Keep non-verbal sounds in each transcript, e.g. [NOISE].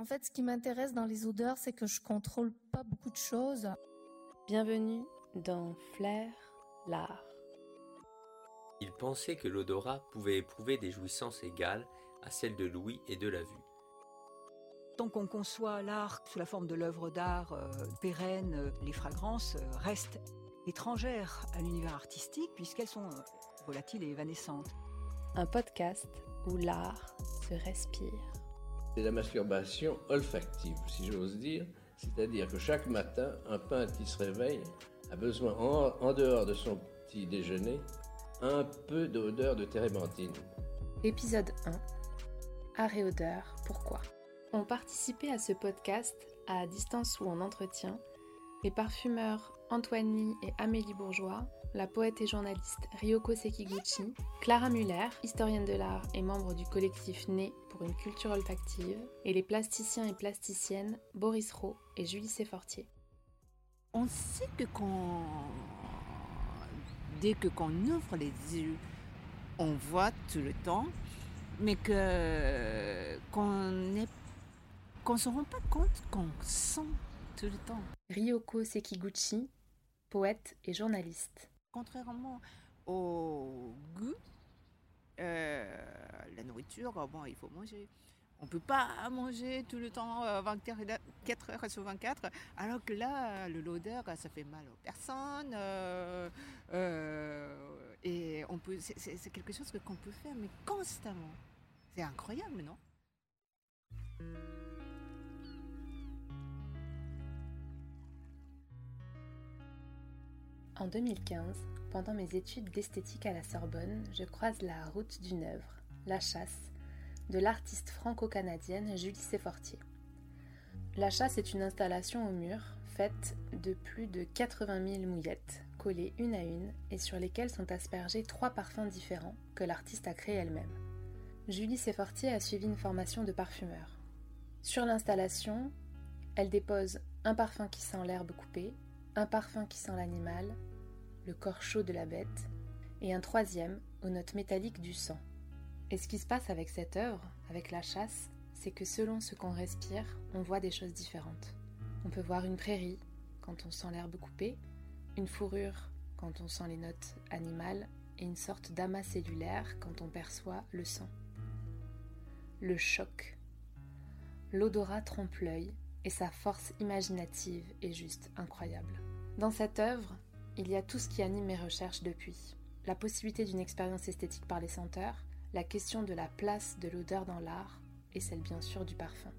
En fait, ce qui m'intéresse dans les odeurs, c'est que je contrôle pas beaucoup de choses. Bienvenue dans Flair, l'art. Il pensait que l'odorat pouvait éprouver des jouissances égales à celles de l'ouïe et de la vue. Tant qu'on conçoit l'art sous la forme de l'œuvre d'art euh, pérenne, euh, les fragrances euh, restent étrangères à l'univers artistique puisqu'elles sont euh, volatiles et évanescentes. Un podcast où l'art se respire. C'est la masturbation olfactive, si j'ose dire. C'est-à-dire que chaque matin, un peintre qui se réveille a besoin, en, en dehors de son petit déjeuner, un peu d'odeur de térébenthine. Épisode 1. Art et odeur, pourquoi? Ont participé à ce podcast, à distance ou en entretien, les parfumeurs Antoine Lee et Amélie Bourgeois, la poète et journaliste Ryoko Sekiguchi, Clara Muller, historienne de l'art et membre du collectif Né pour une culture olfactive, et les plasticiens et plasticiennes Boris Rowe et Julie Sefortier. On sait que quand, dès que qu'on ouvre les yeux, on voit tout le temps, mais que qu'on ne qu'on se rend pas compte qu'on sent tout le temps. Ryoko Sekiguchi, poète et journaliste. Contrairement au goût, euh, la nourriture, oh bon, il faut manger. On ne peut pas manger tout le temps euh, 24 heures sur 24, alors que là, l'odeur, ça fait mal aux personnes. euh, euh, et c'est- quelque chose qu'on peut faire, mais constamment. C'est incroyable, non? En 2015, pendant mes études d'esthétique à la Sorbonne, je croise la route d'une œuvre, La Chasse, de l'artiste franco-canadienne Julie Sefortier. La Chasse est une installation au mur faite de plus de 80 000 mouillettes, collées une à une et sur lesquelles sont aspergés trois parfums différents que l'artiste a créés elle-même. Julie Sefortier a suivi une formation de parfumeur. Sur l'installation, elle dépose un parfum qui sent l'herbe coupée, un parfum qui sent l'animal, le corps chaud de la bête, et un troisième aux notes métalliques du sang. Et ce qui se passe avec cette œuvre, avec la chasse, c'est que selon ce qu'on respire, on voit des choses différentes. On peut voir une prairie quand on sent l'herbe coupée, une fourrure quand on sent les notes animales, et une sorte d'amas cellulaire quand on perçoit le sang. Le choc. L'odorat trompe l'œil, et sa force imaginative est juste incroyable. Dans cette œuvre, il y a tout ce qui anime mes recherches depuis. La possibilité d'une expérience esthétique par les senteurs, la question de la place de l'odeur dans l'art, et celle bien sûr du parfum.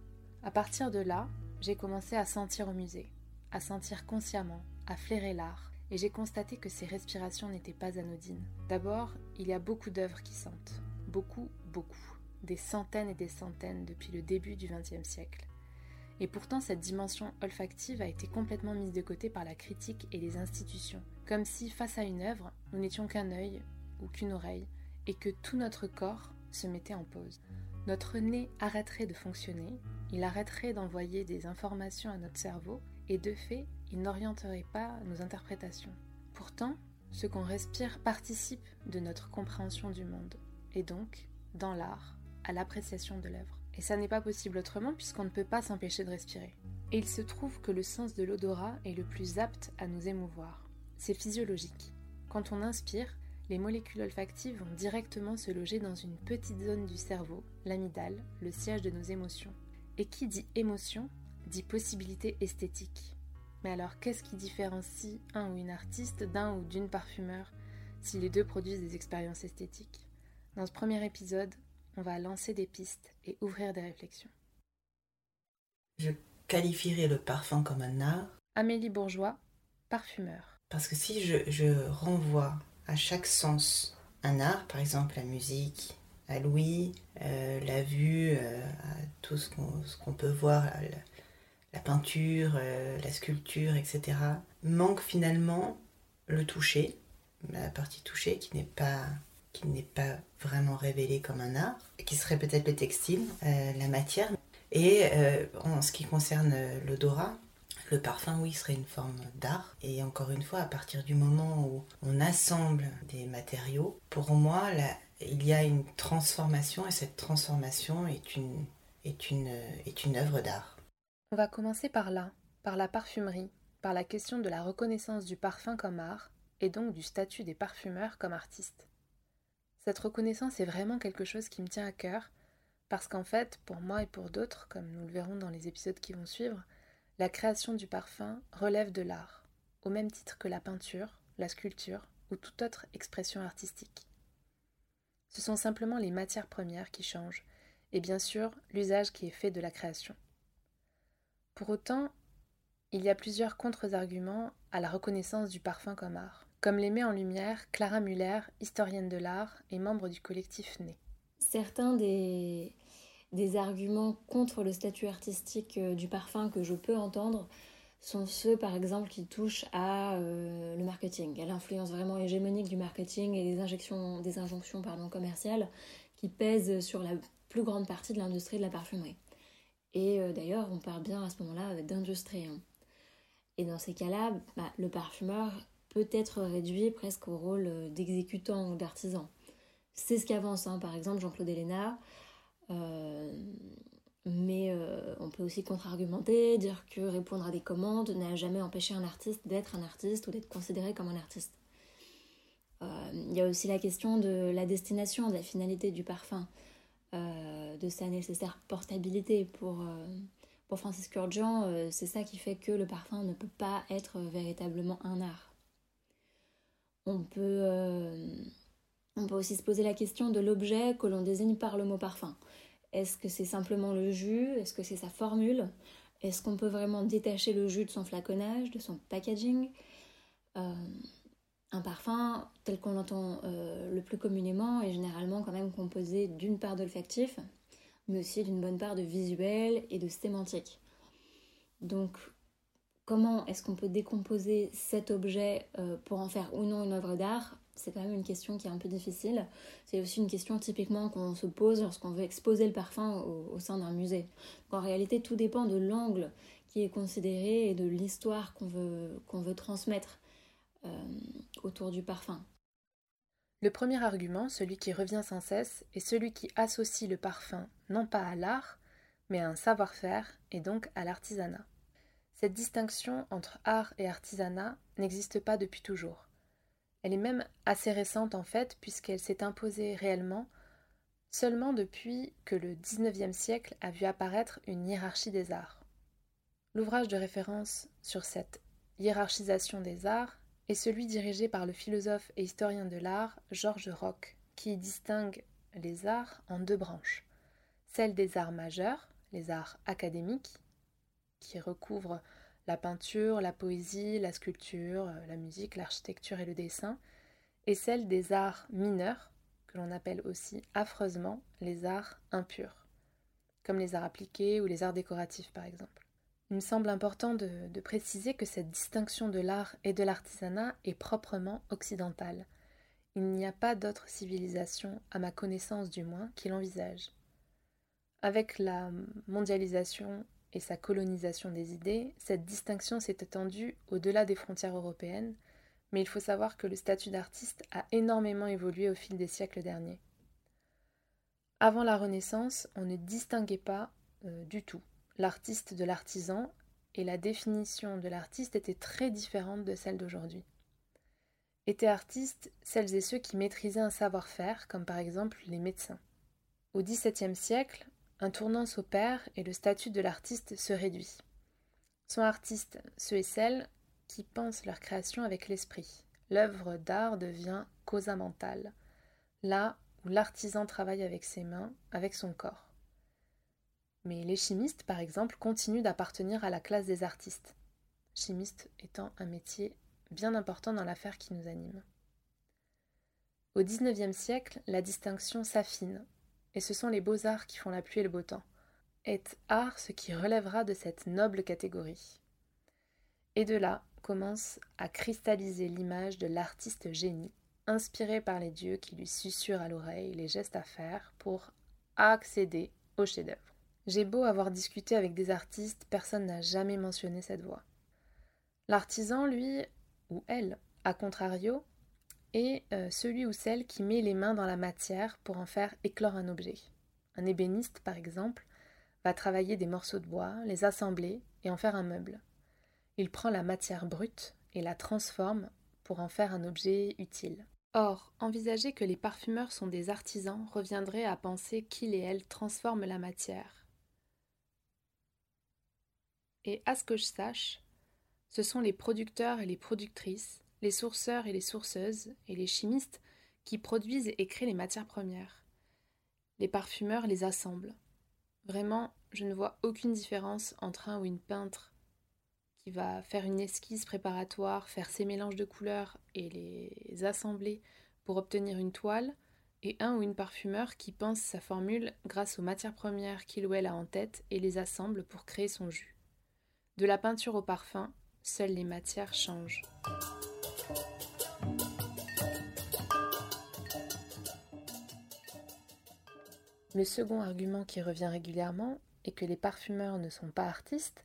À partir de là, j'ai commencé à sentir au musée, à sentir consciemment, à flairer l'art, et j'ai constaté que ces respirations n'étaient pas anodines. D'abord, il y a beaucoup d'œuvres qui sentent. Beaucoup, beaucoup. Des centaines et des centaines depuis le début du XXe siècle. Et pourtant, cette dimension olfactive a été complètement mise de côté par la critique et les institutions, comme si, face à une œuvre, nous n'étions qu'un œil ou qu'une oreille, et que tout notre corps se mettait en pause. Notre nez arrêterait de fonctionner, il arrêterait d'envoyer des informations à notre cerveau, et de fait, il n'orienterait pas nos interprétations. Pourtant, ce qu'on respire participe de notre compréhension du monde, et donc, dans l'art, à l'appréciation de l'œuvre. Et ça n'est pas possible autrement puisqu'on ne peut pas s'empêcher de respirer. Et il se trouve que le sens de l'odorat est le plus apte à nous émouvoir. C'est physiologique. Quand on inspire, les molécules olfactives vont directement se loger dans une petite zone du cerveau, l'amygdale, le siège de nos émotions. Et qui dit émotion, dit possibilité esthétique. Mais alors qu'est-ce qui différencie un ou une artiste d'un ou d'une parfumeur si les deux produisent des expériences esthétiques? Dans ce premier épisode, on va lancer des pistes et ouvrir des réflexions. Je qualifierais le parfum comme un art Amélie Bourgeois, parfumeur. parce que si je, je renvoie à chaque sens un art, par exemple la musique, à l'ouïe, euh, la vue, euh, à tout ce qu'on ce qu'on peut voir, la, la peinture, euh, la sculpture, etc., manque finalement le toucher, la partie touchée qui n'est pas qui n'est pas vraiment révélée comme un art, qui serait peut-être le textile, euh, la matière. Et euh, en ce qui concerne euh, l'odorat, le parfum, oui, serait une forme d'art. Et encore une fois, à partir du moment où on assemble des matériaux, pour moi, il y a une transformation et cette transformation est une, est une œuvre d'art. On va commencer par là, par la parfumerie, par la question de la reconnaissance du parfum comme art, et donc du statut des parfumeurs comme artistes. Cette reconnaissance est vraiment quelque chose qui me tient à cœur, parce qu'en fait, pour moi et pour d'autres, comme nous le verrons dans les épisodes qui vont suivre, la création du parfum relève de l'art, au même titre que la peinture, la sculpture ou toute autre expression artistique. Ce sont simplement les matières premières qui changent, et bien sûr l'usage qui est fait de la création. Pour autant, il y a plusieurs contre-arguments à la reconnaissance du parfum comme art, comme les met en lumière Clara Muller, historienne de l'art et membre du collectif Né. Certains des, arguments contre le statut artistique euh, du parfum que je peux entendre sont ceux par exemple qui touchent à euh, le marketing, à l'influence vraiment hégémonique du marketing et des injections, injonctions commerciales qui pèsent sur la plus grande partie de l'industrie de la parfumerie. Et euh, d'ailleurs, on parle bien à ce moment-là d'industrie. Hein. Et dans ces cas-là, bah, le parfumeur peut être réduit presque au rôle euh, d'exécutant ou d'artisan. C'est ce qu'avance, hein. par exemple, Jean-Claude Héléna. Euh, mais on peut aussi contre-argumenter, dire que répondre à des commandes n'a jamais empêché un artiste d'être un artiste ou d'être considéré comme un artiste. Il y a aussi la question de la destination, de la finalité du parfum. Euh, de sa nécessaire portabilité pour, euh, pour Francis Kurjan, euh, c'est ça qui fait que le parfum ne peut pas être véritablement un art. On peut, on peut aussi se poser la question de l'objet que l'on désigne par le mot parfum. Est-ce que c'est simplement le jus? Est-ce que c'est sa formule? Est-ce qu'on peut vraiment détacher le jus de son flaconnage, de son packaging? Un parfum, tel qu'on l'entend euh, le plus communément, est généralement quand même composé d'une part d'olfactif, mais aussi d'une bonne part de visuel et de sémantique. Donc, comment est-ce qu'on peut décomposer cet objet euh, pour en faire ou non une œuvre d'art C'est quand même une question qui est un peu difficile. C'est aussi une question typiquement qu'on se pose lorsqu'on veut exposer le parfum au, sein d'un musée. en réalité, tout dépend de l'angle qui est considéré et de l'histoire qu'on veut, veut transmettre. Euh, autour du parfum. Le premier argument, celui qui revient sans cesse, est celui qui associe le parfum non pas à l'art, mais à un savoir-faire et donc à l'artisanat. Cette distinction entre art et artisanat n'existe pas depuis toujours. Elle est même assez récente en fait, puisqu'elle s'est imposée réellement seulement depuis que le XIXe siècle a vu apparaître une hiérarchie des arts. L'ouvrage de référence sur cette hiérarchisation des arts est celui dirigé par le philosophe et historien de l'art Georges Roch, qui distingue les arts en deux branches. Celle des arts majeurs, les arts académiques, qui recouvrent la peinture, la poésie, la sculpture, la musique, l'architecture et le dessin, et celle des arts mineurs, que l'on appelle aussi affreusement les arts impurs, comme les arts appliqués ou les arts décoratifs par exemple. Il me semble important de, préciser que cette distinction de l'art et de l'artisanat est proprement occidentale. Il n'y a pas d'autre civilisation, à ma connaissance du moins, qui l'envisage. Avec la mondialisation et sa colonisation des idées, cette distinction s'est étendue au-delà des frontières européennes, mais il faut savoir que le statut d'artiste a énormément évolué au fil des siècles derniers. Avant la Renaissance, on ne distinguait pas euh, du tout l'artiste de l'artisan, et la définition de l'artiste était très différente de celle d'aujourd'hui. Étaient artistes celles et ceux qui maîtrisaient un savoir-faire, comme par exemple les médecins. Au XVIIe siècle, un tournant s'opère et le statut de l'artiste se réduit. Sont artistes ceux et celles qui pensent leur création avec l'esprit. L'œuvre d'art devient causa mentale, là où l'artisan travaille avec ses mains, avec son corps. Mais les chimistes, par exemple, continuent d'appartenir à la classe des artistes, chimiste étant un métier bien important dans l'affaire qui nous anime. Au XIXe siècle, la distinction s'affine, et ce sont les beaux-arts qui font la pluie et le beau temps. Est art ce qui relèvera de cette noble catégorie. Et de là commence à cristalliser l'image de l'artiste génie, inspiré par les dieux qui lui susurrent à l'oreille les gestes à faire pour accéder au chef-d'œuvre. J'ai beau avoir discuté avec des artistes, personne n'a jamais mentionné cette voix. L'artisan, lui, ou elle, à contrario, est euh, celui ou celle qui met les mains dans la matière pour en faire éclore un objet. Un ébéniste, par exemple, va travailler des morceaux de bois, les assembler et en faire un meuble. Il prend la matière brute et la transforme pour en faire un objet utile. Or, envisager que les parfumeurs sont des artisans reviendrait à penser qu'ils et elles transforment la matière. Et à ce que je sache, ce sont les producteurs et les productrices, les sourceurs et les sourceuses, et les chimistes qui produisent et créent les matières premières. Les parfumeurs les assemblent. Vraiment, je ne vois aucune différence entre un ou une peintre qui va faire une esquisse préparatoire, faire ses mélanges de couleurs et les assembler pour obtenir une toile, et un ou une parfumeur qui pense sa formule grâce aux matières premières qu'il ou elle a en tête et les assemble pour créer son jus. De la peinture au parfum, seules les matières changent. Le second argument qui revient régulièrement est que les parfumeurs ne sont pas artistes,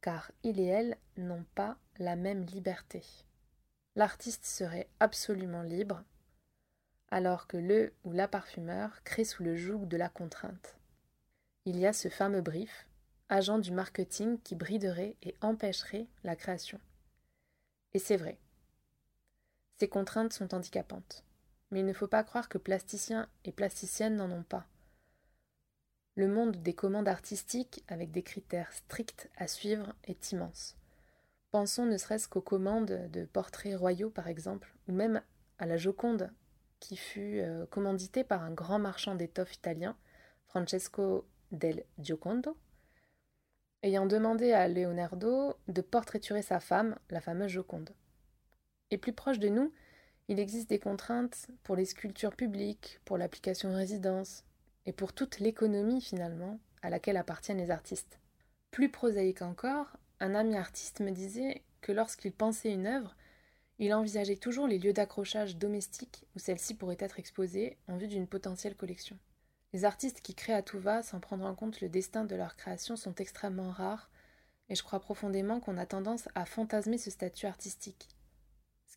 car ils et elles n'ont pas la même liberté. L'artiste serait absolument libre, alors que le ou la parfumeur crée sous le joug de la contrainte. Il y a ce fameux brief, agent du marketing qui briderait et empêcherait la création. Et c'est vrai. Ces contraintes sont handicapantes. Mais il ne faut pas croire que plasticiens et plasticiennes n'en ont pas. Le monde des commandes artistiques, avec des critères stricts à suivre, est immense. Pensons ne serait-ce qu'aux commandes de portraits royaux, par exemple, ou même à la Joconde, qui fut euh, commanditée par un grand marchand d'étoffes italien, Francesco del Giocondo, ayant demandé à Leonardo de portraiturer sa femme, la fameuse Joconde. Et plus proche de nous, il existe des contraintes pour les sculptures publiques, pour l'application résidence, et pour toute l'économie finalement à laquelle appartiennent les artistes. Plus prosaïque encore, un ami artiste me disait que lorsqu'il pensait une œuvre, il envisageait toujours les lieux d'accrochage domestiques où celle-ci pourrait être exposée en vue d'une potentielle collection. Les artistes qui créent à tout va sans prendre en compte le destin de leur création sont extrêmement rares, et je crois profondément qu'on a tendance à fantasmer ce statut artistique.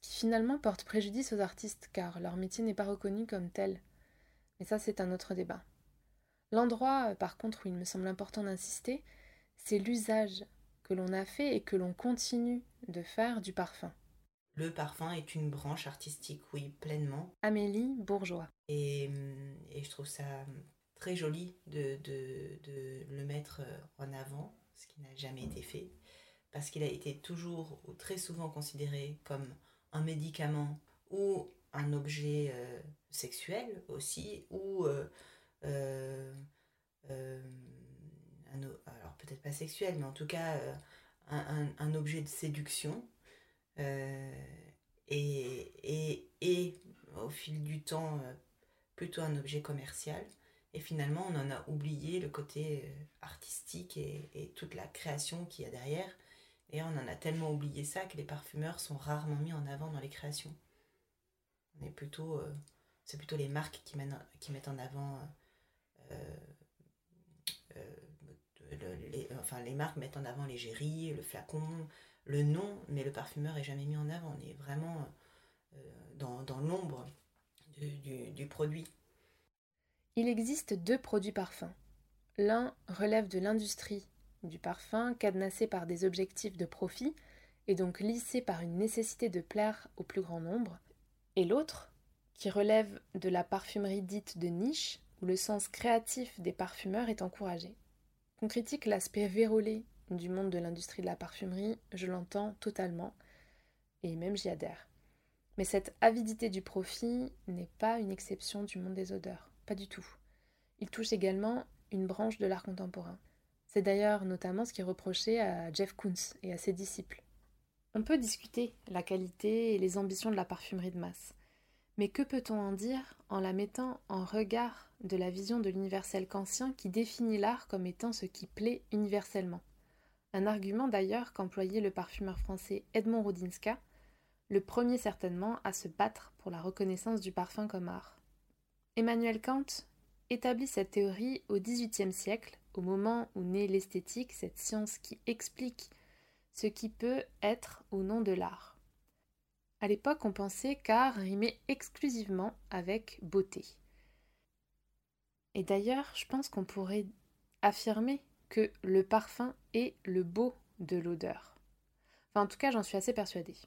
Qui finalement porte préjudice aux artistes car leur métier n'est pas reconnu comme tel. Mais ça c'est un autre débat. L'endroit, euh, par contre, où il me semble important d'insister, c'est l'usage que l'on a fait et que l'on continue de faire du parfum. Le parfum est une branche artistique, oui, pleinement. Amélie Bourgeois. Et, hum, et je trouve ça hum, très joli de, de, de, le mettre euh, en avant, ce qui n'a jamais été fait, parce qu'il a été toujours ou très souvent considéré comme un médicament ou un objet euh, sexuel aussi, ou euh, euh, euh, alors peut-être pas sexuel, mais en tout cas un, un, objet de séduction. Et, et, et, au fil du temps, plutôt un objet commercial. Et finalement, on en a oublié le côté artistique et, et toute la création qu'il y a derrière. Et on en a tellement oublié ça que les parfumeurs sont rarement mis en avant dans les créations. Euh, c'est plutôt les marques qui, mettent en avant euh, euh, les, enfin, les marques mettent en avant l'égérie, le flacon, le nom, mais le parfumeur est jamais mis en avant. On est vraiment dans, l'ombre du produit. Il existe deux produits parfums. L'un relève de l'industrie du parfum, cadenassé par des objectifs de profit et donc lissé par une nécessité de plaire au plus grand nombre, et l'autre, qui relève de la parfumerie dite de niche, où le sens créatif des parfumeurs est encouragé. Qu'on critique l'aspect vérolé du monde de l'industrie de la parfumerie, je l'entends totalement, et même j'y adhère. Mais cette avidité du profit n'est pas une exception du monde des odeurs, pas du tout. Il touche également une branche de l'art contemporain. C'est d'ailleurs notamment ce qui est reproché à Jeff Koons et à ses disciples. On peut discuter la qualité et les ambitions de la parfumerie de masse. Mais que peut-on en dire en la mettant en regard de la vision de l'universel kantien qui définit l'art comme étant ce qui plaît universellement? Un argument d'ailleurs qu'employait le parfumeur français Edmond Rodinska, le premier certainement à se battre pour la reconnaissance du parfum comme art. Emmanuel Kant établit cette théorie au XVIIIe siècle, au moment où naît l'esthétique, cette science qui explique ce qui peut être ou non de l'art. À l'époque, on pensait qu'art rimait exclusivement avec beauté. Et d'ailleurs, je pense qu'on pourrait affirmer que le parfum est le beau de l'odeur. Enfin, en tout cas, j'en suis assez persuadée.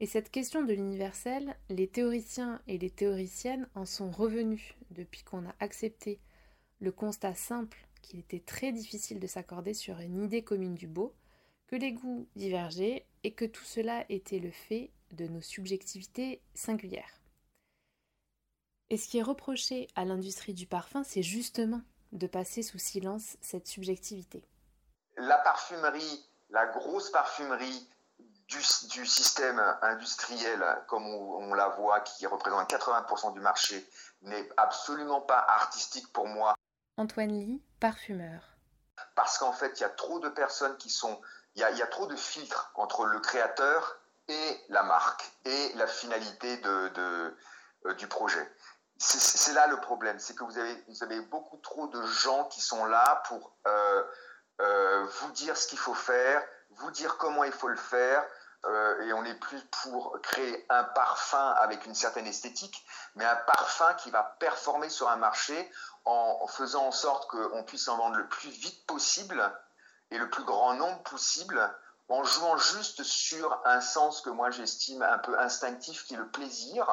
Et cette question de l'universel, les théoriciens et les théoriciennes en sont revenus depuis qu'on a accepté le constat simple qu'il était très difficile de s'accorder sur une idée commune du beau, que les goûts divergeaient et que tout cela était le fait de nos subjectivités singulières. Et ce qui est reproché à l'industrie du parfum, c'est justement de passer sous silence cette subjectivité. La parfumerie, la grosse parfumerie du, système industriel, comme on, la voit, qui représente 80% du marché, n'est absolument pas artistique pour moi. Antoine Lee, parfumeur. Parce qu'en fait, il y a trop de personnes qui sont... Il y a, trop de filtres entre le créateur et la marque et la finalité euh, du projet. C'est là le problème, c'est que vous avez, vous avez beaucoup trop de gens qui sont là pour euh, euh, vous dire ce qu'il faut faire, vous dire comment il faut le faire, euh, et on n'est plus pour créer un parfum avec une certaine esthétique, mais un parfum qui va performer sur un marché en, faisant en sorte qu'on puisse en vendre le plus vite possible et le plus grand nombre possible, en jouant juste sur un sens que moi j'estime un peu instinctif, qui est le plaisir,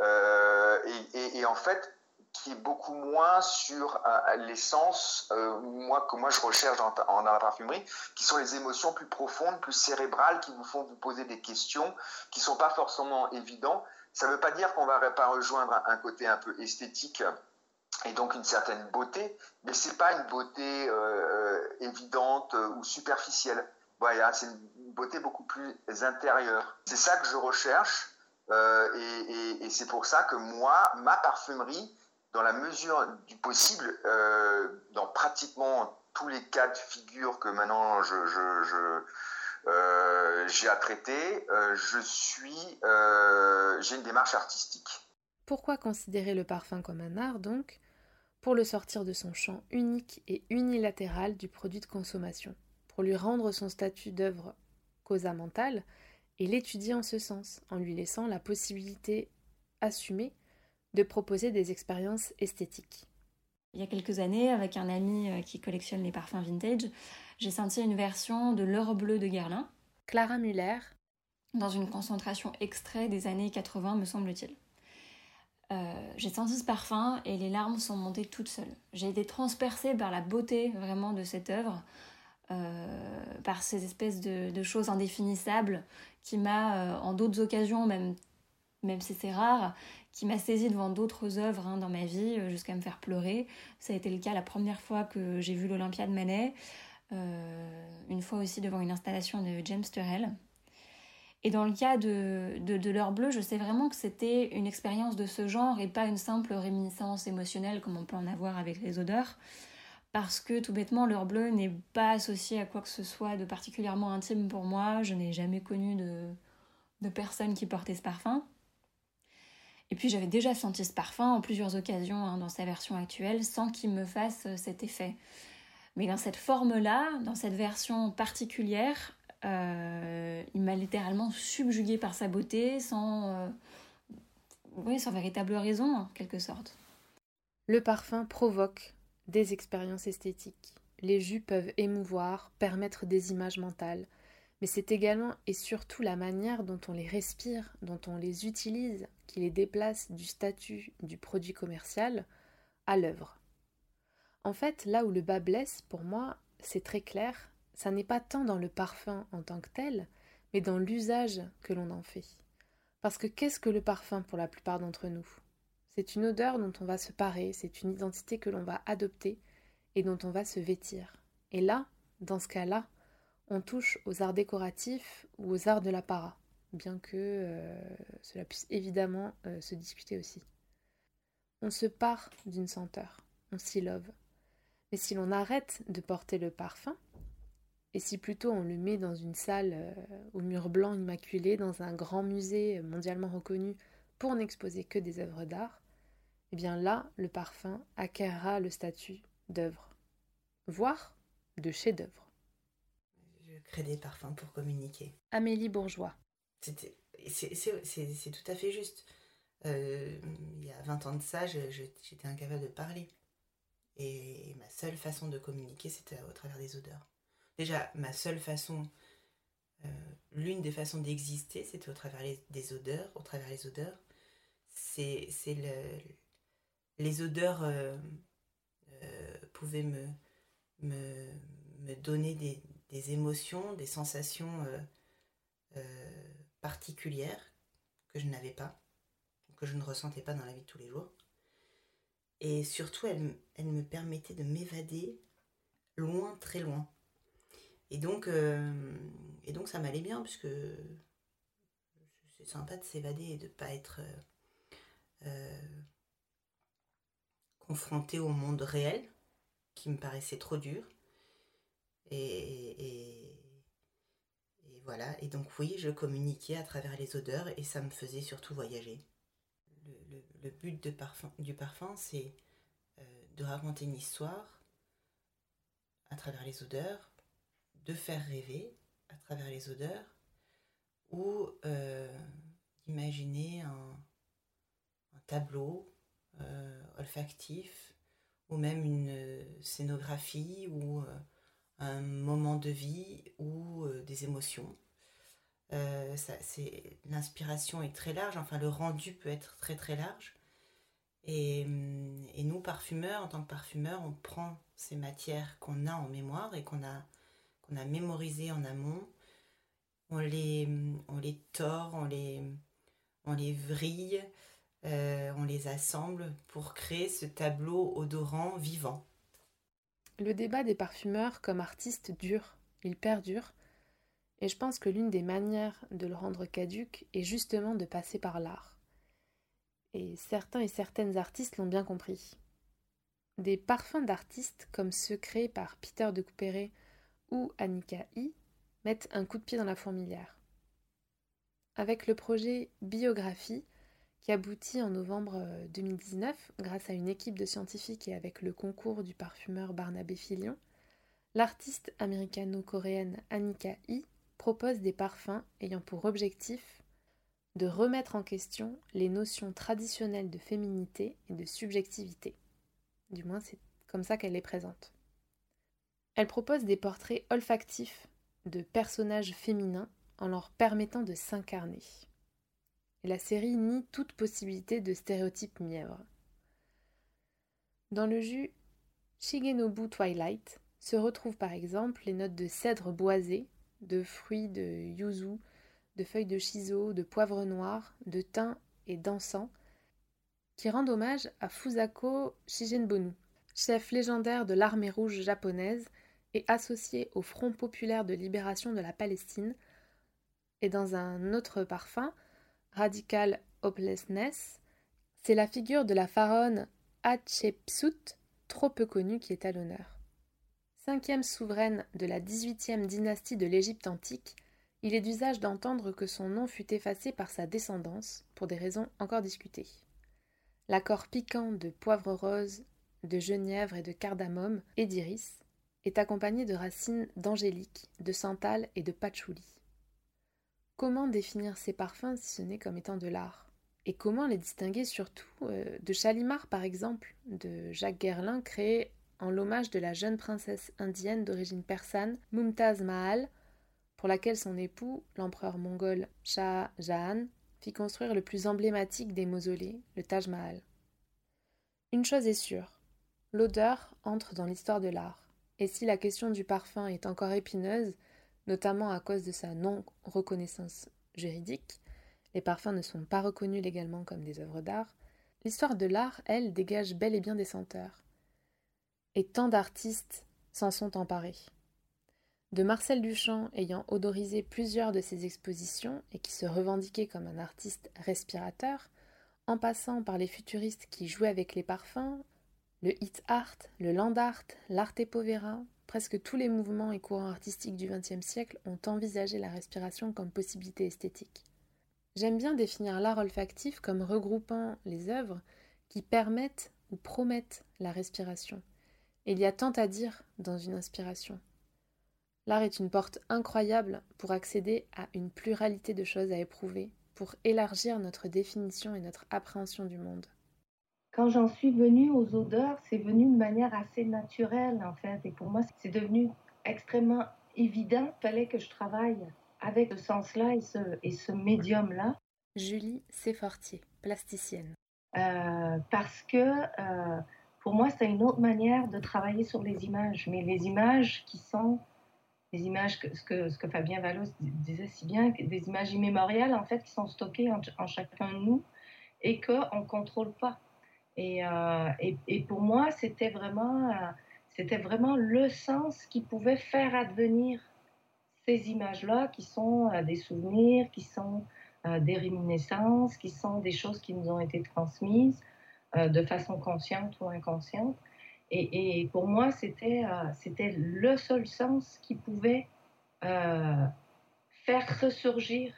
euh, et, en fait, qui est beaucoup moins sur euh, l'essence, euh, que moi je recherche dans, la parfumerie, qui sont les émotions plus profondes, plus cérébrales, qui vous font vous poser des questions qui sont pas forcément évidentes. Ça ne veut pas dire qu'on va pas rejoindre un côté un peu esthétique et donc une certaine beauté, mais c'est pas une beauté évidente ou superficielle. Voilà, c'est une beauté beaucoup plus intérieure. C'est ça que je recherche. Euh, et, c'est pour ça que moi, ma parfumerie, dans la mesure du possible, euh, dans pratiquement tous les cas de figure que maintenant euh, j'ai à traiter, je suis, j'ai une démarche artistique. Pourquoi considérer le parfum comme un art donc? Pour le sortir de son champ unique et unilatéral du produit de consommation, pour lui rendre son statut d'œuvre causamentale et l'étudier en ce sens, en lui laissant la possibilité assumée de proposer des expériences esthétiques. Il y a quelques années, avec un ami euh, qui collectionne les parfums vintage, j'ai senti une version de l'or bleu de Guerlain. Clara Muller. Dans une concentration extrait des années 80, me semble-t-il. Euh, j'ai senti ce parfum et les larmes sont montées toutes seules. J'ai été transpercée par la beauté vraiment de cette œuvre, euh, par ces espèces de, choses indéfinissables qui m'a, euh, en d'autres occasions, même, même si c'est rare, qui m'a saisi devant d'autres œuvres hein, dans ma vie euh, jusqu'à me faire pleurer. Ça a été le cas la première fois que j'ai vu l'Olympia de Manet, une fois aussi devant une installation de James Turrell. Et dans le cas de, de, de l'heure bleue, je sais vraiment que c'était une expérience de ce genre et pas une simple réminiscence émotionnelle comme on peut en avoir avec les odeurs parce que tout bêtement l'heure bleue n'est pas associée à quoi que ce soit de particulièrement intime pour moi. Je n'ai jamais connu de, de personne qui portait ce parfum. Et puis j'avais déjà senti ce parfum en plusieurs occasions hein, dans sa version actuelle sans qu'il me fasse euh, cet effet. Mais dans cette forme-là, dans cette version particulière, euh, il m'a littéralement subjugué par sa beauté sans, euh, oui, sans véritable raison en quelque sorte. Le parfum provoque des expériences esthétiques. Les jus peuvent émouvoir, permettre des images mentales, mais c'est également et surtout la manière dont on les respire, dont on les utilise, qui les déplace du statut du produit commercial à l'œuvre. En fait, là où le bas blesse, pour moi, c'est très clair, ça n'est pas tant dans le parfum en tant que tel, mais dans l'usage que l'on en fait. Parce que qu'est-ce que le parfum pour la plupart d'entre nous? C'est une odeur dont on va se parer, c'est une identité que l'on va adopter et dont on va se vêtir. Et là, dans ce cas-là, on touche aux arts décoratifs ou aux arts de l'apparat, bien que euh, cela puisse évidemment euh, se discuter aussi. On se part d'une senteur, on s'y love. Mais si l'on arrête de porter le parfum, et si plutôt on le met dans une salle euh, au mur blanc immaculé, dans un grand musée mondialement reconnu pour n'exposer que des œuvres d'art, eh bien là, le parfum acquérera le statut d'œuvre, voire de chef-d'œuvre. Crée des parfums pour communiquer. Amélie Bourgeois. C'est tout à fait juste. Euh, il y a 20 ans de ça, j'étais incapable de parler. Et ma seule façon de communiquer, c'était au travers des odeurs. Déjà, ma seule façon, euh, l'une des façons d'exister, c'était au travers des odeurs, au travers les odeurs. C'est le, les odeurs euh, pouvaient me, me, me donner des, des, émotions, des sensations particulières que je n'avais pas, que je ne ressentais pas dans la vie de tous les jours. Et surtout, elle, me permettait de m'évader loin, très loin. Et donc, euh, et donc ça m'allait bien, puisque c'est sympa de s'évader et de ne pas être euh, euh, confronté au monde réel, qui me paraissait trop dur. Et, voilà, et donc oui, je communiquais à travers les odeurs et ça me faisait surtout voyager. Le, but parfum, du parfum, c'est euh, de raconter une histoire à travers les odeurs, de faire rêver à travers les odeurs, ou euh, d'imaginer un, tableau euh, olfactif, ou même une scénographie, ou un moment de vie, ou des émotions. Euh, l'inspiration est très large, enfin le rendu peut être très très large. Et, hum, et, nous, parfumeurs, en tant que parfumeurs, on prend ces matières qu'on a en mémoire et qu'on a, qu'on a mémorisées en amont, on les, on les tord, on les, on les vrille, euh, on les assemble pour créer ce tableau odorant vivant. Le débat des parfumeurs comme artistes dure, il perdure, et je pense que l'une des manières de le rendre caduque est justement de passer par l'art. Et certains et certaines artistes l'ont bien compris. Des parfums d'artistes comme ceux créés par Peter de Couperet ou Annika I mettent un coup de pied dans la fourmilière. Avec le projet Biographie, qui aboutit en novembre 2019 grâce à une équipe de scientifiques et avec le concours du parfumeur Barnabé Filion, l'artiste américano-coréenne Annika I propose des parfums ayant pour objectif de remettre en question les notions traditionnelles de féminité et de subjectivité. Du moins, c'est comme ça qu'elle les présente. Elle propose des portraits olfactifs de personnages féminins en leur permettant de s'incarner. Et la série nie toute possibilité de stéréotypes mièvres. Dans le jus Shigenobu Twilight se retrouvent par exemple les notes de cèdre boisé de fruits de yuzu, de feuilles de shiso, de poivre noir, de thym et d'encens, qui rendent hommage à Fusako Shigenbonu, chef légendaire de l'armée rouge japonaise et associé au Front populaire de libération de la Palestine, et dans un autre parfum, Radical Hopelessness, c'est la figure de la pharaone Hatshepsut, trop peu connue, qui est à l'honneur. Cinquième souveraine de la dix-huitième dynastie de l'Égypte antique, il est d'usage d'entendre que son nom fut effacé par sa descendance, pour des raisons encore discutées. L'accord piquant de poivre rose, de genièvre et de cardamome et d'iris est accompagné de racines d'angélique, de santal et de patchouli. Comment définir ces parfums si ce n'est comme étant de l'art? Et comment les distinguer surtout euh, de Chalimar par exemple, de Jacques Guerlain créé en l'hommage de la jeune princesse indienne d'origine persane, Mumtaz Mahal, pour laquelle son époux, l'empereur mongol Shah Jahan, fit construire le plus emblématique des mausolées, le Taj Mahal. Une chose est sûre, l'odeur entre dans l'histoire de l'art, et si la question du parfum est encore épineuse, notamment à cause de sa non-reconnaissance juridique, les parfums ne sont pas reconnus légalement comme des œuvres d'art, l'histoire de l'art, elle, dégage bel et bien des senteurs. Et tant d'artistes s'en sont emparés. De Marcel Duchamp ayant odorisé plusieurs de ses expositions et qui se revendiquait comme un artiste respirateur, en passant par les futuristes qui jouaient avec les parfums, le hit art, le land art, l'arte povera, presque tous les mouvements et courants artistiques du XXe siècle ont envisagé la respiration comme possibilité esthétique. J'aime bien définir l'art olfactif comme regroupant les œuvres qui permettent ou promettent la respiration, il y a tant à dire dans une inspiration. L'art est une porte incroyable pour accéder à une pluralité de choses à éprouver, pour élargir notre définition et notre appréhension du monde. Quand j'en suis venue aux odeurs, c'est venu de manière assez naturelle en fait. Et pour moi, c'est devenu extrêmement évident. Il fallait que je travaille avec ce sens-là et ce, et ce médium-là. Julie Séfortier, plasticienne. Euh, parce que euh, pour moi, c'est une autre manière de travailler sur les images. Mais les images qui sont des images, que, ce, que, ce que Fabien Valos disait si bien, des images immémoriales en fait qui sont stockées en, en chacun de nous et qu'on ne contrôle pas. Et, euh, et, et, pour moi, c'était vraiment, euh, c'était vraiment le sens qui pouvait faire advenir ces images-là, qui sont euh, des souvenirs, qui sont des réminiscences, qui sont des choses qui nous ont été transmises de façon consciente ou inconsciente. Et, et pour moi, c'était c'était le seul sens qui pouvait faire ressurgir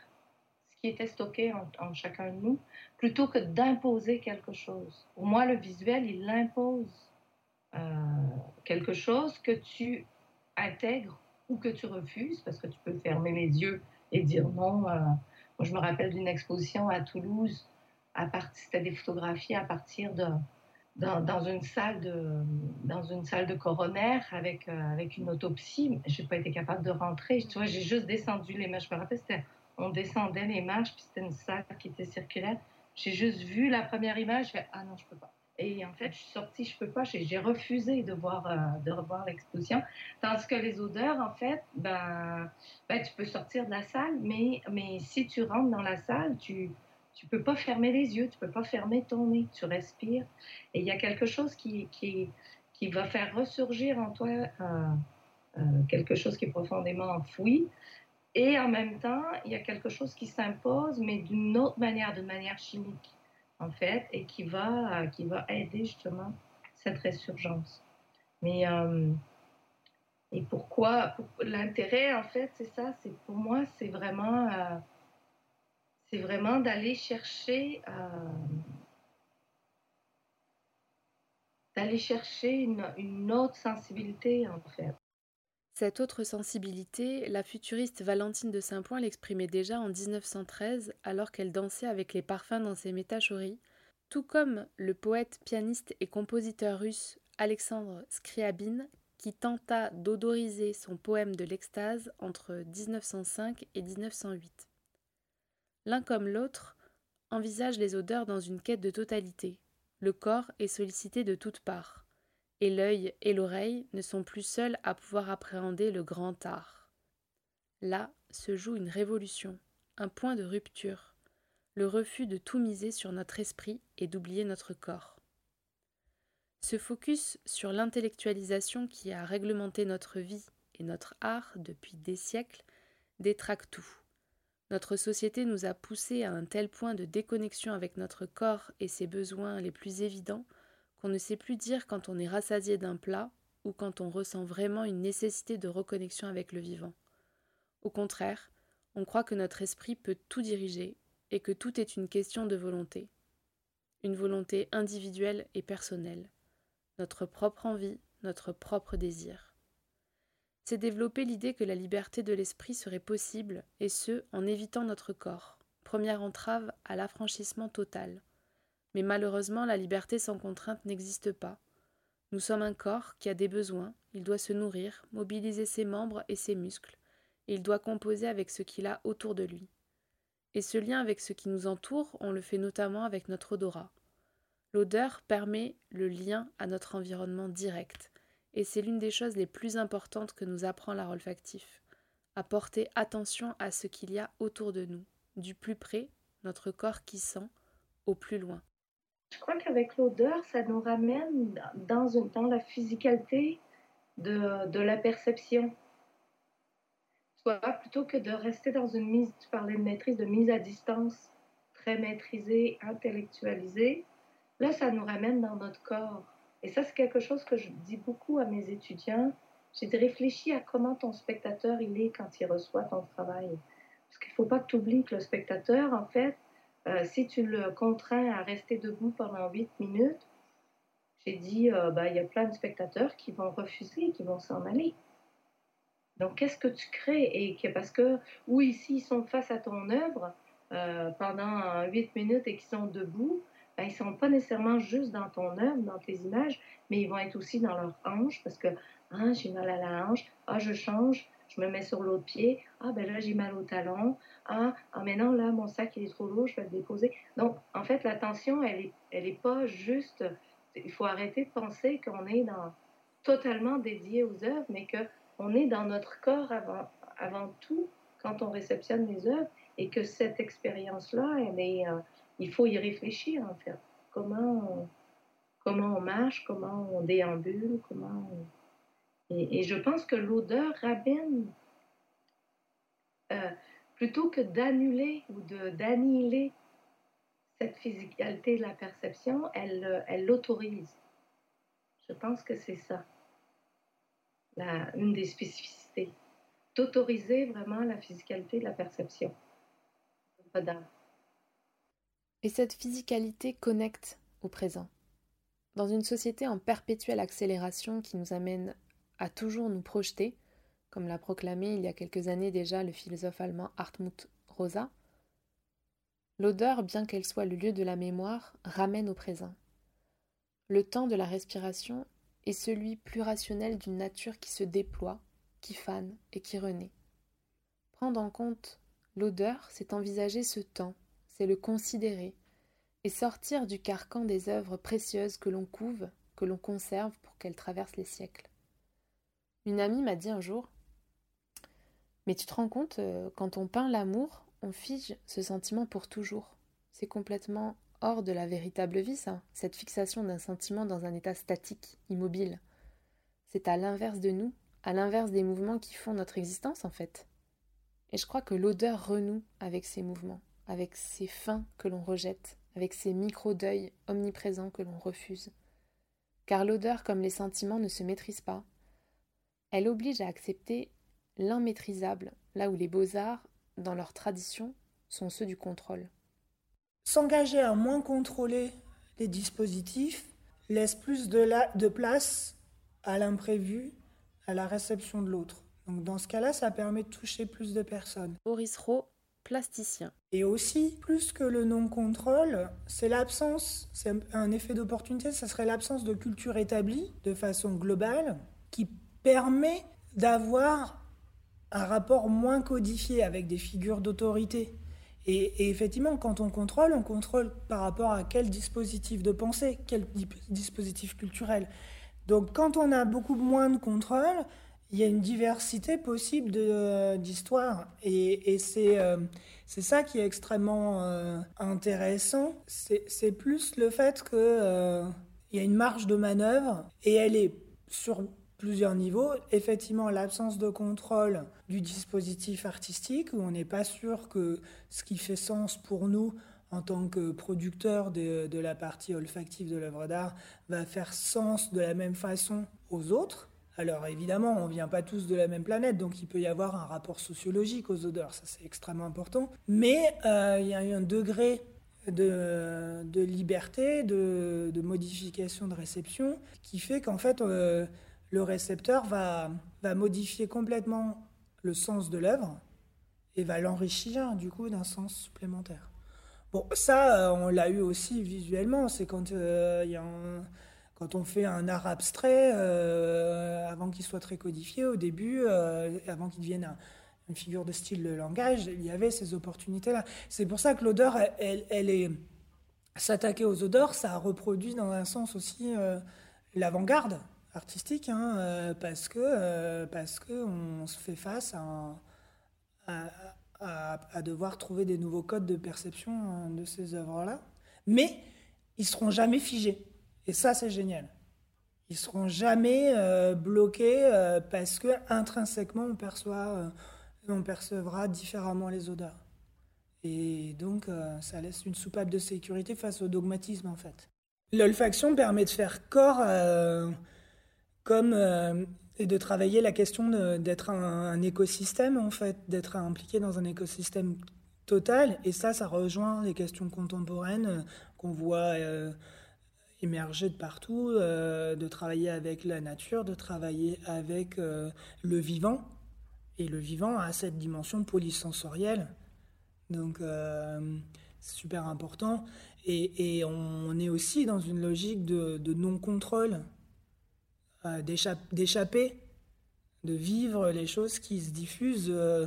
était stocké en, chacun de nous, plutôt que d'imposer quelque chose. Pour moi, le visuel, il impose euh, quelque chose que tu intègres ou que tu refuses, parce que tu peux fermer les yeux et dire non. Euh, moi, je me rappelle d'une exposition à Toulouse, à c'était des photographies à partir de, dans, une salle de, dans une salle de coroner avec, euh, avec une autopsie. Je n'ai pas été capable de rentrer. Tu vois, j'ai juste descendu les marches. Je me rappelle, c'était, on descendait les marches, puis c'était une salle qui était circulaire. J'ai juste vu la première image, ah non, je peux pas. Et en fait, je suis sortie, je peux pas, j'ai refusé euh, de revoir l'exposition. Tandis que les odeurs, en fait, ben, ben, tu peux sortir de la salle, mais, mais si tu rentres dans la salle, tu tu peux pas fermer les yeux, tu peux pas fermer ton nez, tu respires. Et il y a quelque chose qui, qui, qui va faire ressurgir en toi euh, euh, quelque chose qui est profondément enfoui. Et en même temps, il y a quelque chose qui s'impose, mais d'une autre manière, d'une manière chimique, en fait, et qui va, qui va aider justement cette résurgence. Mais euh, et pourquoi pour, L'intérêt, en fait, c'est ça. C'est pour moi, c'est vraiment, euh, vraiment d'aller chercher, euh, d'aller chercher une, une autre sensibilité, en fait. Cette autre sensibilité, la futuriste Valentine de Saint-Point l'exprimait déjà en 1913 alors qu'elle dansait avec les parfums dans ses métachories, tout comme le poète, pianiste et compositeur russe Alexandre Scriabine qui tenta d'odoriser son poème de l'extase entre 1905 et 1908. L'un comme l'autre envisage les odeurs dans une quête de totalité. Le corps est sollicité de toutes parts et l'œil et l'oreille ne sont plus seuls à pouvoir appréhender le grand art. Là se joue une révolution, un point de rupture, le refus de tout miser sur notre esprit et d'oublier notre corps. Ce focus sur l'intellectualisation qui a réglementé notre vie et notre art depuis des siècles détraque tout. Notre société nous a poussés à un tel point de déconnexion avec notre corps et ses besoins les plus évidents qu'on ne sait plus dire quand on est rassasié d'un plat ou quand on ressent vraiment une nécessité de reconnexion avec le vivant. Au contraire, on croit que notre esprit peut tout diriger et que tout est une question de volonté. Une volonté individuelle et personnelle. Notre propre envie, notre propre désir. C'est développer l'idée que la liberté de l'esprit serait possible, et ce, en évitant notre corps, première entrave à l'affranchissement total. Mais malheureusement, la liberté sans contrainte n'existe pas. Nous sommes un corps qui a des besoins, il doit se nourrir, mobiliser ses membres et ses muscles, et il doit composer avec ce qu'il a autour de lui. Et ce lien avec ce qui nous entoure, on le fait notamment avec notre odorat. L'odeur permet le lien à notre environnement direct, et c'est l'une des choses les plus importantes que nous apprend l'art olfactif, à porter attention à ce qu'il y a autour de nous, du plus près, notre corps qui sent, au plus loin. Je crois qu'avec l'odeur, ça nous ramène dans, une, dans la physicalité de, de, la perception. Soit plutôt que de rester dans une mise, tu parlais de maîtrise, de mise à distance, très maîtrisée, intellectualisée, là, ça nous ramène dans notre corps. Et ça, c'est quelque chose que je dis beaucoup à mes étudiants. J'ai dit, réfléchis à comment ton spectateur il est quand il reçoit ton travail. Parce qu'il ne faut pas que tu oublies que le spectateur, en fait, euh, si tu le contrains à rester debout pendant 8 minutes, j'ai dit, euh, bah, il y a plein de spectateurs qui vont refuser, qui vont s'en aller. Donc, qu'est-ce que tu crées? Et que, Parce que, oui, s'ils sont face à ton œuvre euh, pendant 8 minutes et qu'ils sont debout, ben, ils ne sont pas nécessairement juste dans ton œuvre, dans tes images, mais ils vont être aussi dans leur hanche parce que ah, j'ai mal à la hanche, ah, je change, je me mets sur l'autre pied, ah, ben là, j'ai mal au talon, ah, ah, mais là, mon sac il est trop lourd, je vais le déposer. Donc, en fait, l'attention, elle n'est elle est pas juste. Il faut arrêter de penser qu'on est dans, totalement dédié aux œuvres, mais qu'on est dans notre corps avant, tout quand on réceptionne les œuvres et que cette expérience-là, est, euh, il faut y réfléchir en fait. Comment on, comment on marche, comment on déambule, comment et, je pense que l'odeur ramène, euh, plutôt que d'annuler ou d'annihiler cette physicalité de la perception, elle, elle l'autorise. Je pense que c'est ça, la, une des spécificités d'autoriser vraiment la physicalité de la perception. Et cette physicalité connecte au présent. Dans une société en perpétuelle accélération qui nous amène à toujours nous projeter, comme l'a proclamé il y a quelques années déjà le philosophe allemand Hartmut Rosa, l'odeur, bien qu'elle soit le lieu de la mémoire, ramène au présent. Le temps de la respiration est celui plus rationnel d'une nature qui se déploie, qui fane et qui renaît. Prendre en compte l'odeur, c'est envisager ce temps, c'est le considérer, et sortir du carcan des œuvres précieuses que l'on couve, que l'on conserve pour qu'elles traversent les siècles. Une amie m'a dit un jour Mais tu te rends compte, euh, quand on peint l'amour, on fige ce sentiment pour toujours. C'est complètement hors de la véritable vie, ça, cette fixation d'un sentiment dans un état statique, immobile. C'est à l'inverse de nous, à l'inverse des mouvements qui font notre existence en fait. Et je crois que l'odeur renoue avec ces mouvements, avec ces fins que l'on rejette, avec ces micro-deuils omniprésents que l'on refuse. Car l'odeur, comme les sentiments, ne se maîtrise pas. Elle oblige à accepter l'immaîtrisable, là où les beaux-arts, dans leur tradition, sont ceux du contrôle. S'engager à moins contrôler les dispositifs laisse plus de, de place à l'imprévu à la réception de l'autre. Donc dans ce cas-là, ça permet de toucher plus de personnes. Boris Rowe, plasticien. Et aussi, plus que le non-contrôle, c'est l'absence, c'est un effet d'opportunité, ça serait l'absence de culture établie de façon globale qui permet d'avoir un rapport moins codifié avec des figures d'autorité. Et, et, effectivement, quand on contrôle, on contrôle par rapport à quel dispositif de pensée, quel dispositif culturel. Donc quand on a beaucoup moins de contrôle, il y a une diversité possible d'histoires. Et, euh, c'est ça qui est extrêmement euh, intéressant. C'est plus le fait qu'il euh, y a une marge de manœuvre et elle est sur plusieurs niveaux. Effectivement, l'absence de contrôle du dispositif artistique, où on n'est pas sûr que ce qui fait sens pour nous en tant que producteur de, la partie olfactive de l'œuvre d'art va faire sens de la même façon aux autres. Alors évidemment, on ne vient pas tous de la même planète, donc il peut y avoir un rapport sociologique aux odeurs, ça c'est extrêmement important. Mais euh, il y a un degré de, liberté, de, modification de réception, qui fait qu'en fait, euh, le récepteur va, va modifier complètement le sens de l'œuvre et va l'enrichir du coup d'un sens supplémentaire. Bon, ça, euh, on l'a eu aussi visuellement. C'est quand, euh, y a quand on fait un art abstrait, euh, avant qu'il soit très codifié, au début, avant qu'il devienne une figure de style de langage, il y avait ces opportunités-là. C'est pour ça que l'odeur, elle, elle, est. S'attaquer aux odeurs, ça reproduit dans un sens aussi l'avant-garde artistique, hein, parce que parce que on se fait face à, à, devoir trouver des nouveaux codes de perception hein, de ces œuvres-là. Mais ils seront jamais figés. Et ça, c'est génial. Ils seront jamais euh, bloqués euh, parce que intrinsèquement, on perçoit, euh, on percevra différemment les odeurs. Et donc, ça laisse une soupape de sécurité face au dogmatisme, en fait. L'olfaction permet de faire corps comme et de travailler la question d'être un, écosystème, en fait, d'être impliqué dans un écosystème total. Et ça, ça rejoint les questions contemporaines euh, qu'on voit euh, émerger de partout, euh, de travailler avec la nature, de travailler avec le vivant. Et le vivant a cette dimension polysensorielle. Donc, c'est super important. Et, on est aussi dans une logique de, non-contrôle, euh, d'échapper, de vivre les choses qui se diffusent. Euh,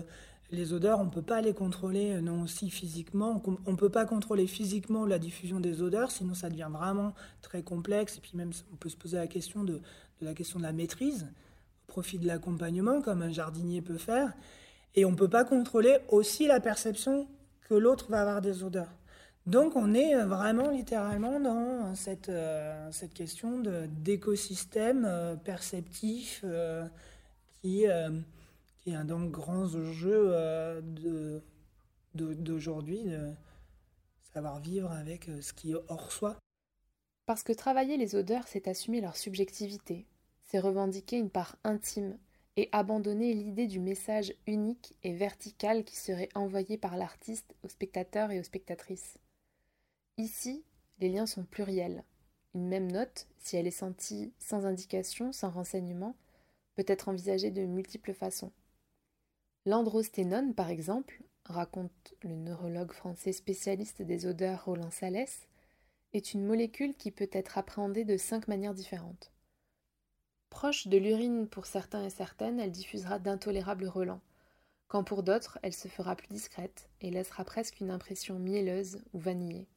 les odeurs, on ne peut pas les contrôler, euh, non aussi physiquement. On ne peut pas contrôler physiquement la diffusion des odeurs, sinon ça devient vraiment très complexe. Et puis même, on peut se poser la question de, la question de la maîtrise, au profit de l'accompagnement, comme un jardinier peut faire. Et on ne peut pas contrôler aussi la perception que l'autre va avoir des odeurs. Donc on est euh, vraiment littéralement dans cette, euh, cette question d'écosystème euh, perceptif qui, est un des grands enjeux d'aujourd'hui, de savoir vivre avec ce qui est hors soi. Parce que travailler les odeurs, c'est assumer leur subjectivité, c'est revendiquer une part intime et abandonner l'idée du message unique et vertical qui serait envoyé par l'artiste aux spectateurs et aux spectatrices. Ici, les liens sont pluriels. Une même note, si elle est sentie sans indication, sans renseignement, peut être envisagée de multiples façons. L'androsténone, par exemple, raconte le neurologue français spécialiste des odeurs Roland Salès, est une molécule qui peut être appréhendée de cinq manières différentes. Proche de l'urine pour certains et certaines, elle diffusera d'intolérables relents, quand pour d'autres, elle se fera plus discrète et laissera presque une impression mielleuse ou vanillée.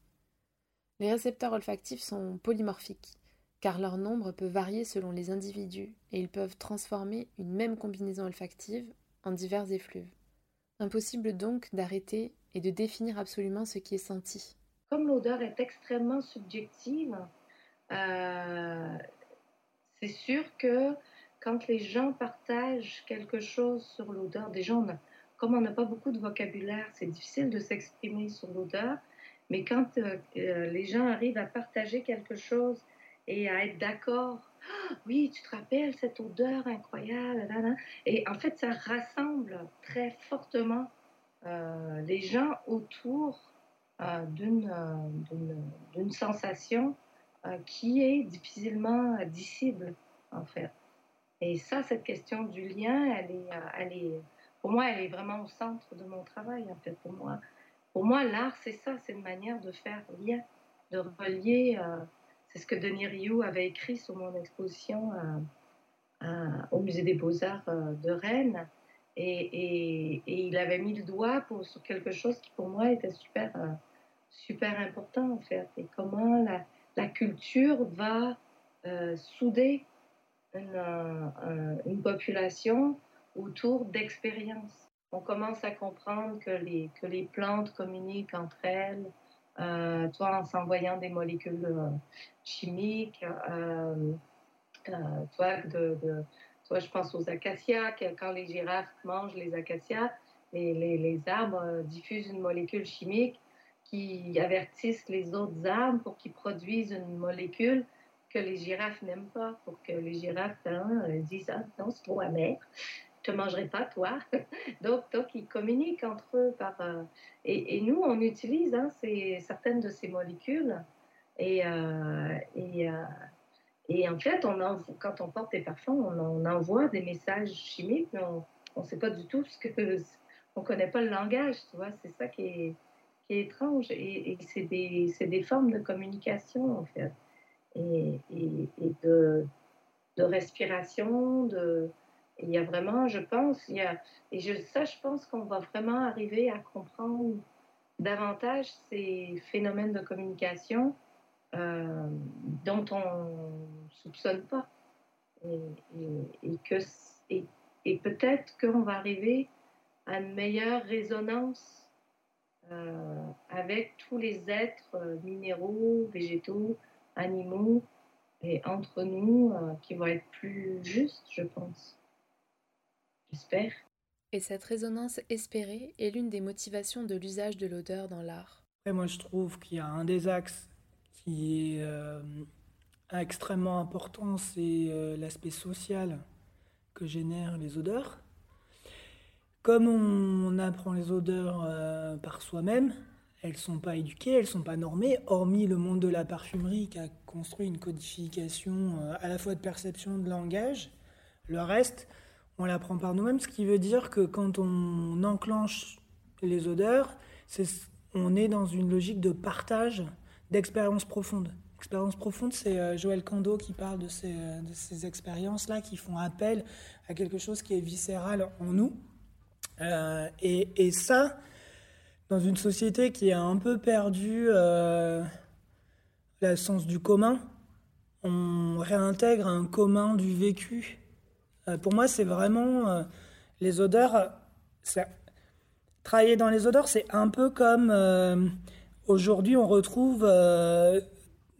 Les récepteurs olfactifs sont polymorphiques, car leur nombre peut varier selon les individus et ils peuvent transformer une même combinaison olfactive en divers effluves. Impossible donc d'arrêter et de définir absolument ce qui est senti. Comme l'odeur est extrêmement subjective, euh, c'est sûr que quand les gens partagent quelque chose sur l'odeur, déjà, comme on n'a pas beaucoup de vocabulaire, c'est difficile de s'exprimer sur l'odeur, mais quand euh, euh, les gens arrivent à partager quelque chose et à être d'accord, ah, oui, tu te rappelles cette odeur incroyable, et en fait, ça rassemble très fortement euh, les gens autour d'une sensation euh, qui est difficilement dissible, en fait. Et ça, cette question du lien, elle est, euh, elle est, pour moi, elle est vraiment au centre de mon travail, en fait, pour moi. Pour moi, l'art, c'est ça, c'est une manière de faire lien, de relier. Euh, c'est ce que Denis Rioux avait écrit sur mon exposition au Musée des Beaux-Arts de Rennes. Et, il avait mis le doigt sur quelque chose qui, pour moi, était super, important, en fait. Et comment la, culture va euh, souder euh, une, population autour d'expériences. On commence à comprendre que les, plantes communiquent entre elles, euh, toi en s'envoyant des molécules chimiques, toi, de, toi, je pense aux acacias, quand les girafes mangent les acacias, les, arbres diffusent une molécule chimique qui avertissent les autres arbres pour qu'ils produisent une molécule que les girafes n'aiment pas, pour que les girafes hein, disent ah, non, c'est trop amer, te mangerai pas toi. [LAUGHS] donc, donc, ils communiquent entre eux par. Euh, et, nous, on utilise hein, certaines de ces molécules. Et, euh, et, euh, et, en fait, on quand on porte des parfums, on, envoie des messages chimiques, mais on ne sait pas du tout ce que. [LAUGHS] On ne connaît pas le langage, tu vois, c'est ça qui est étrange. Et, c'est des, des, formes de communication, en fait. Et, et de, de, respiration, de... Il y a vraiment, je pense, il y a, et je, ça, je pense qu'on va vraiment arriver à comprendre davantage ces phénomènes de communication euh, dont on soupçonne pas. Et, que, et, peut-être qu'on va arriver à une meilleure résonance euh, avec tous les êtres euh, minéraux, végétaux, animaux et entre nous qui vont être plus justes, je pense. J'espère. Et cette résonance espérée est l'une des motivations de l'usage de l'odeur dans l'art. moi, je trouve qu'il y a un des axes qui est extrêmement important, c'est l'aspect social que génèrent les odeurs. Comme on apprend les odeurs euh, par soi-même, elles ne sont pas éduquées, elles ne sont pas normées, hormis le monde de la parfumerie qui a construit une codification euh, à la fois de perception, de langage. Le reste, on l'apprend par nous-mêmes, ce qui veut dire que quand on enclenche les odeurs, on est dans une logique de partage d'expériences profondes. Expérience profonde, c'est euh, Joël Cando qui parle de ces, euh, de ces expériences-là qui font appel à quelque chose qui est viscéral en nous. Euh, et, ça, dans une société qui a un peu perdu euh, sens du commun, on réintègre un commun du vécu. Euh, pour moi, c'est vraiment euh, les odeurs. Travailler dans les odeurs, c'est un peu comme aujourd'hui on retrouve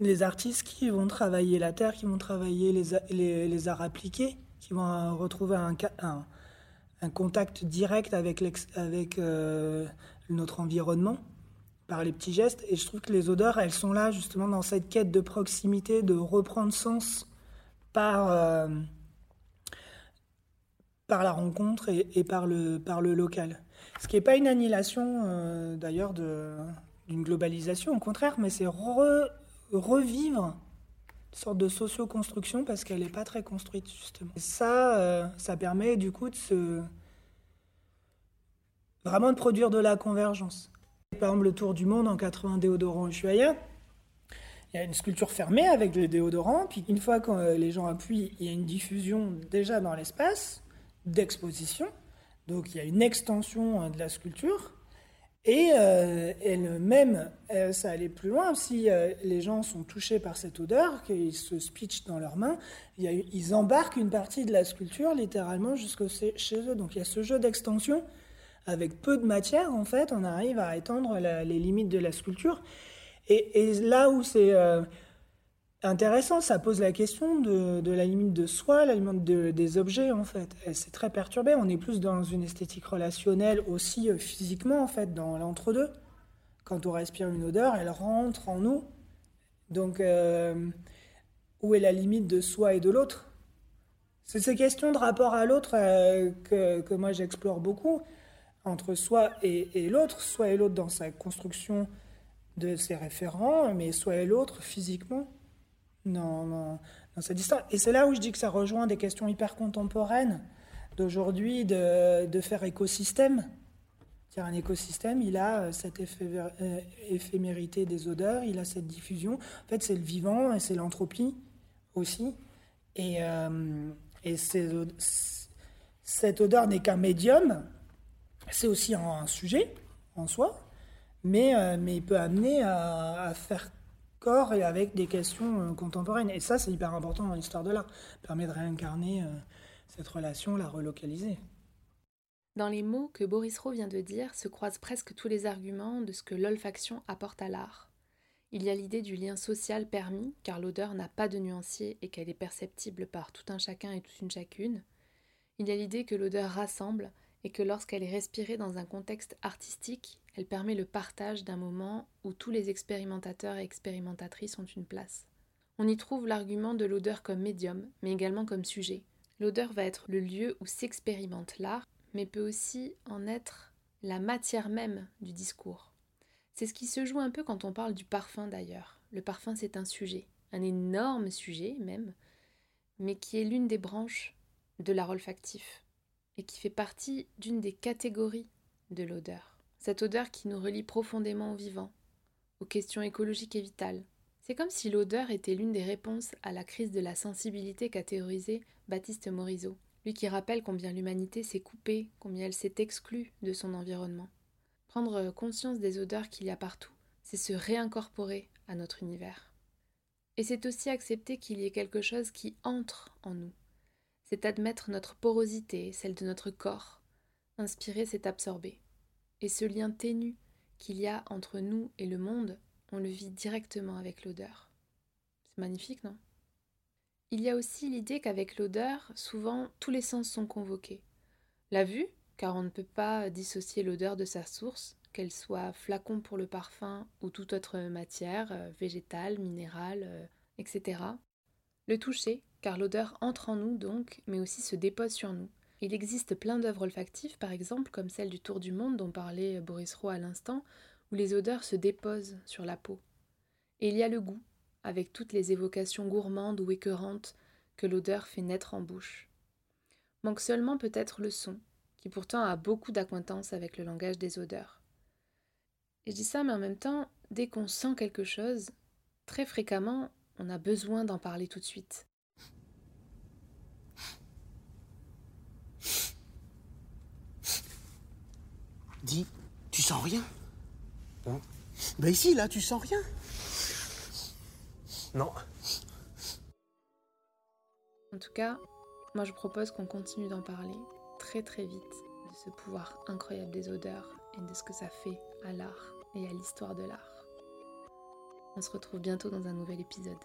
les artistes qui vont travailler la terre, qui vont travailler les, les, arts appliqués, qui vont retrouver un, contact direct avec, avec euh, notre environnement par les petits gestes. Et je trouve que les odeurs, elles sont là justement dans cette quête de proximité, de reprendre sens par, euh, par la rencontre et, par, le, par le local. Ce qui n'est pas une annihilation euh, d'ailleurs d'une globalisation, au contraire, mais c'est re, revivre une sorte de socio-construction parce qu'elle n'est pas très construite justement. Ça, euh, ça permet du coup de se... vraiment de produire de la convergence. Par exemple, le tour du monde en 80 déodorants Ushuaïa, il y a une sculpture fermée avec des déodorants, puis une fois que euh, les gens appuient, il y a une diffusion déjà dans l'espace d'exposition, donc il y a une extension de la sculpture, et euh, elle-même, euh, ça allait plus loin. Si euh, les gens sont touchés par cette odeur, qu'ils se spitchent dans leurs mains, ils embarquent une partie de la sculpture littéralement jusque chez eux. Donc il y a ce jeu d'extension. Avec peu de matière, en fait, on arrive à étendre les limites de la sculpture. Et là où c'est intéressant, ça pose la question de, la limite de soi, la limite de, des objets en fait. C'est très perturbé. On est plus dans une esthétique relationnelle aussi euh, physiquement en fait, dans l'entre-deux. Quand on respire une odeur, elle rentre en nous. Donc, euh, où est la limite de soi et de l'autre? C'est ces questions de rapport à l'autre euh, que, que, moi j'explore beaucoup, entre soi et, et l'autre, soi et l'autre dans sa construction de ses référents, mais soi et l'autre physiquement dans, dans, dans cette. Et c'est là où je dis que ça rejoint des questions hyper contemporaines d'aujourd'hui, de, de, faire écosystème. Car un écosystème, il a cette euh, éphémérité des odeurs, il a cette diffusion. En fait, c'est le vivant et c'est l'entropie aussi. Et, euh, et cette odeur n'est qu'un médium, c'est aussi un, sujet en soi, mais, euh, mais il peut amener à faire corps et avec des questions euh, contemporaines. Et ça, c'est hyper important dans l'histoire de l'art. Permet de réincarner euh, cette relation, la relocaliser. Dans les mots que Boris Rowe vient de dire se croisent presque tous les arguments de ce que l'olfaction apporte à l'art. Il y a l'idée du lien social permis, car l'odeur n'a pas de nuancier et qu'elle est perceptible par tout un chacun et toute une chacune. Il y a l'idée que l'odeur rassemble et que lorsqu'elle est respirée dans un contexte artistique, elle permet le partage d'un moment où tous les expérimentateurs et expérimentatrices ont une place. On y trouve l'argument de l'odeur comme médium, mais également comme sujet. L'odeur va être le lieu où s'expérimente l'art, mais peut aussi en être la matière même du discours. C'est ce qui se joue un peu quand on parle du parfum d'ailleurs. Le parfum c'est un sujet, un énorme sujet même, mais qui est l'une des branches de l'art olfactif et qui fait partie d'une des catégories de l'odeur. Cette odeur qui nous relie profondément au vivant, aux questions écologiques et vitales. C'est comme si l'odeur était l'une des réponses à la crise de la sensibilité qu'a théorisé Baptiste Morisot, lui qui rappelle combien l'humanité s'est coupée, combien elle s'est exclue de son environnement. Prendre conscience des odeurs qu'il y a partout, c'est se réincorporer à notre univers. Et c'est aussi accepter qu'il y ait quelque chose qui entre en nous, c'est admettre notre porosité, celle de notre corps. Inspirer, c'est absorber. Et ce lien ténu qu'il y a entre nous et le monde, on le vit directement avec l'odeur. C'est magnifique, non? Il y a aussi l'idée qu'avec l'odeur, souvent tous les sens sont convoqués. La vue, car on ne peut pas dissocier l'odeur de sa source, qu'elle soit flacon pour le parfum ou toute autre matière, euh, végétale, minérale, euh, etc. Le toucher, car l'odeur entre en nous donc, mais aussi se dépose sur nous. Il existe plein d'œuvres olfactives, par exemple, comme celle du Tour du Monde dont parlait Boris Rowe à l'instant, où les odeurs se déposent sur la peau. Et il y a le goût, avec toutes les évocations gourmandes ou écœurantes que l'odeur fait naître en bouche. Manque seulement peut-être le son, qui pourtant a beaucoup d'acquaintance avec le langage des odeurs. Et je dis ça, mais en même temps, dès qu'on sent quelque chose, très fréquemment, on a besoin d'en parler tout de suite. Dis, tu sens rien? Hein? Bah ici, là, tu sens rien? Non. En tout cas, moi je propose qu'on continue d'en parler très très vite de ce pouvoir incroyable des odeurs et de ce que ça fait à l'art et à l'histoire de l'art. On se retrouve bientôt dans un nouvel épisode.